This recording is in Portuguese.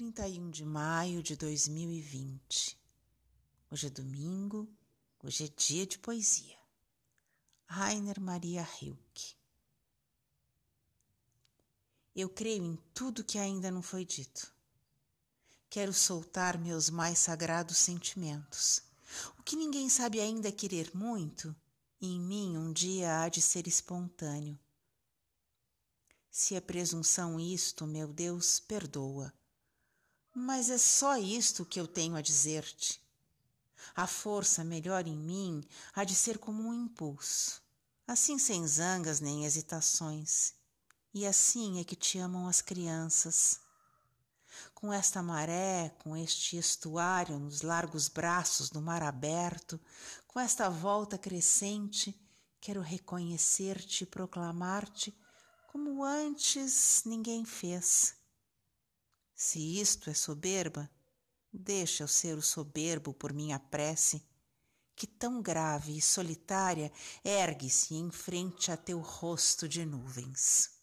31 de maio de 2020. Hoje é domingo, hoje é dia de poesia. Rainer Maria Rilke. Eu creio em tudo que ainda não foi dito. Quero soltar meus mais sagrados sentimentos. O que ninguém sabe ainda é querer muito, em mim um dia há de ser espontâneo. Se é presunção isto, meu Deus, perdoa mas é só isto que eu tenho a dizer-te. A força melhor em mim há de ser como um impulso, assim sem zangas nem hesitações. E assim é que te amam as crianças. Com esta maré, com este estuário nos largos braços do mar aberto, com esta volta crescente, quero reconhecer-te e proclamar-te como antes ninguém fez se isto é soberba, deixa eu ser o soberbo por minha prece, que tão grave e solitária ergue-se em frente a teu rosto de nuvens.